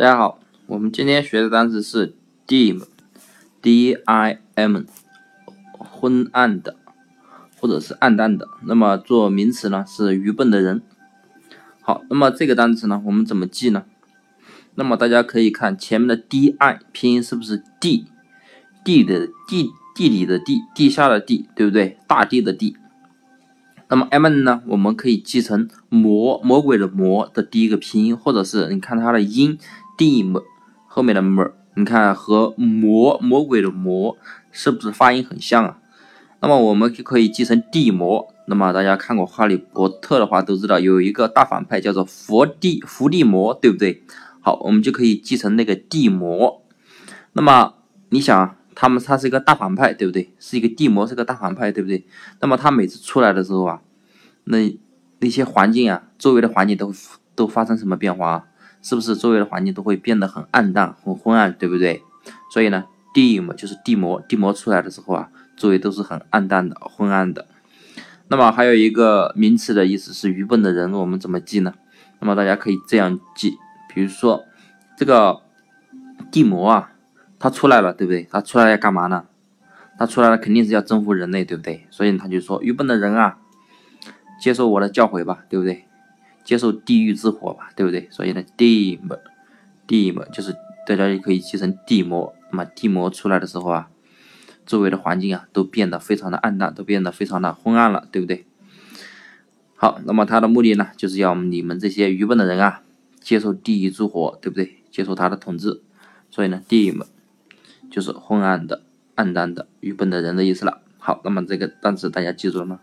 大家好，我们今天学的单词是 dim，d-i-m，昏暗的，或者是暗淡的。那么做名词呢是愚笨的人。好，那么这个单词呢我们怎么记呢？那么大家可以看前面的 di 拼音是不是地？地的地，地里的地，地下的地，对不对？大地的地。那么 m 呢？我们可以记成魔魔鬼的魔的第一个拼音，或者是你看它的音地魔后面的魔你看和魔魔鬼的魔是不是发音很像啊？那么我们就可以记成地魔。那么大家看过哈利波特的话都知道有一个大反派叫做伏地伏地魔，对不对？好，我们就可以记成那个地魔。那么你想？他们他是一个大反派，对不对？是一个地魔，是个大反派，对不对？那么他每次出来的时候啊，那那些环境啊，周围的环境都都发生什么变化啊？是不是周围的环境都会变得很暗淡、很昏暗，对不对？所以呢，dim 就是地魔，地魔出来的时候啊，周围都是很暗淡的、昏暗的。那么还有一个名词的意思是愚笨的人，我们怎么记呢？那么大家可以这样记，比如说这个地魔啊。他出来了，对不对？他出来要干嘛呢？他出来了肯定是要征服人类，对不对？所以他就说：“愚笨的人啊，接受我的教诲吧，对不对？接受地狱之火吧，对不对？”所以呢，dim，dim 就是大家也可以记成地魔。那么地魔出来的时候啊，周围的环境啊都变得非常的暗淡，都变得非常的昏暗了，对不对？好，那么他的目的呢，就是要你们这些愚笨的人啊，接受地狱之火，对不对？接受他的统治。所以呢，dim。就是昏暗的、暗淡的、愚笨的人的意思了。好，那么这个单词大家记住了吗？